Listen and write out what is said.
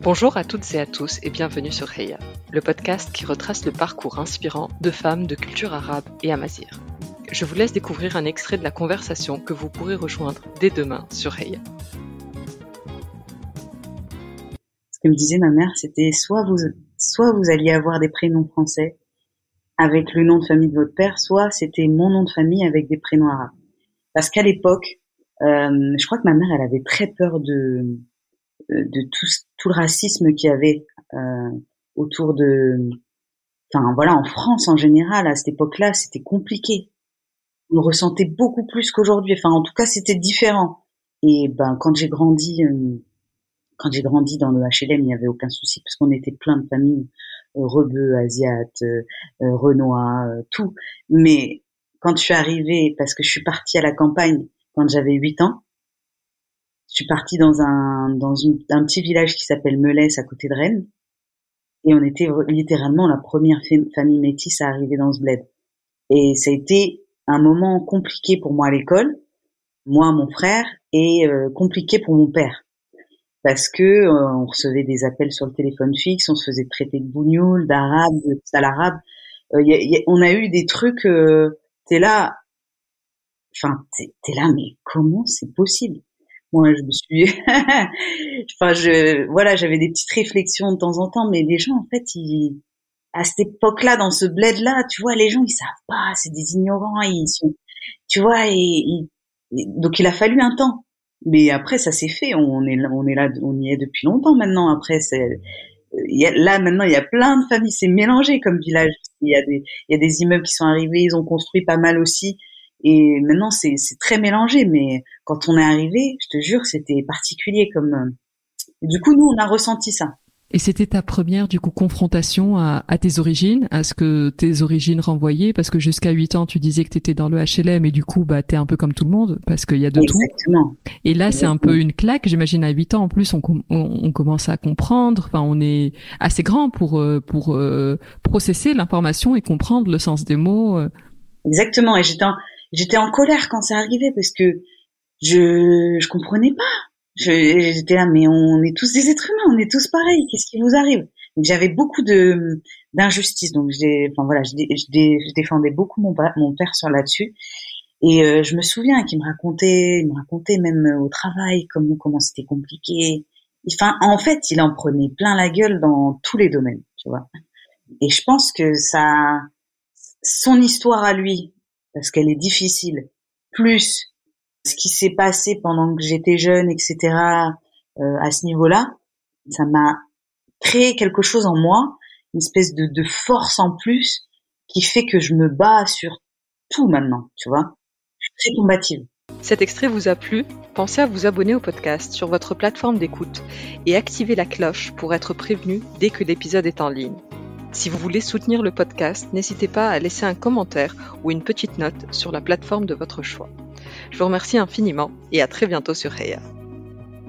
Bonjour à toutes et à tous et bienvenue sur Heya, le podcast qui retrace le parcours inspirant de femmes de culture arabe et amazir. Je vous laisse découvrir un extrait de la conversation que vous pourrez rejoindre dès demain sur Heya. Ce que me disait ma mère, c'était soit vous, soit vous alliez avoir des prénoms français avec le nom de famille de votre père, soit c'était mon nom de famille avec des prénoms arabes. Parce qu'à l'époque, euh, je crois que ma mère, elle avait très peur de de tout, tout le racisme qu'il y avait euh, autour de, enfin voilà, en France en général à cette époque-là, c'était compliqué. On ressentait beaucoup plus qu'aujourd'hui. Enfin, en tout cas, c'était différent. Et ben, quand j'ai grandi, euh, quand j'ai grandi dans le HLM, il n'y avait aucun souci parce qu'on était plein de familles, euh, rebeux, asiates, renois, tout. Mais quand je suis arrivée, parce que je suis partie à la campagne quand j'avais 8 ans, je suis partie dans un dans une, un petit village qui s'appelle Melès à côté de Rennes et on était littéralement la première famille métisse à arriver dans ce bled. Et ça a été un moment compliqué pour moi à l'école, moi, mon frère, et euh, compliqué pour mon père. Parce que euh, on recevait des appels sur le téléphone fixe, on se faisait traiter de bougnoul, d'arabe, de sale arabe. Euh, on a eu des trucs, t'es là, enfin, t'es là, mais comment c'est possible? Moi je me suis enfin je voilà j'avais des petites réflexions de temps en temps mais les gens en fait ils à cette époque-là dans ce bled là tu vois les gens ils savent pas c'est des ignorants ils sont tu vois et, donc il a fallu un temps. Mais après ça s'est fait on est on est là on y est depuis longtemps maintenant. Après c'est là maintenant il y a plein de familles c'est mélangé comme village. Il y a des il y a des immeubles qui sont arrivés ils ont construit pas mal aussi et maintenant, c'est très mélangé, mais quand on est arrivé, je te jure, c'était particulier comme. Euh, du coup, nous, on a ressenti ça. Et c'était ta première du coup confrontation à, à, tes origines, à ce que tes origines renvoyaient, parce que jusqu'à 8 ans tu disais que tu étais dans le HLM et du coup bah t'es un peu comme tout le monde parce qu'il y a de Exactement. tout. Et là c'est un peu une claque, j'imagine à 8 ans en plus on, on, on, commence à comprendre, enfin on est assez grand pour euh, pour euh, processer l'information et comprendre le sens des mots. Exactement et j'étais j'étais en colère quand ça arrivait parce que je je comprenais pas. J'étais là, mais on est tous des êtres humains, on est tous pareils. Qu'est-ce qui vous arrive? J'avais beaucoup de d'injustice, donc j'ai, enfin voilà, je, défendais beaucoup mon, père sur là-dessus. Et euh, je me souviens qu'il me racontait, il me racontait même au travail comment comment c'était compliqué. Enfin, en fait, il en prenait plein la gueule dans tous les domaines, tu vois. Et je pense que ça, son histoire à lui, parce qu'elle est difficile. Plus ce qui s'est passé pendant que j'étais jeune, etc. Euh, à ce niveau-là, ça m'a créé quelque chose en moi, une espèce de, de, force en plus qui fait que je me bats sur tout maintenant, tu vois. Je suis très combative. Cet extrait vous a plu? Pensez à vous abonner au podcast sur votre plateforme d'écoute et activer la cloche pour être prévenu dès que l'épisode est en ligne. Si vous voulez soutenir le podcast, n'hésitez pas à laisser un commentaire ou une petite note sur la plateforme de votre choix. Je vous remercie infiniment et à très bientôt sur Heya.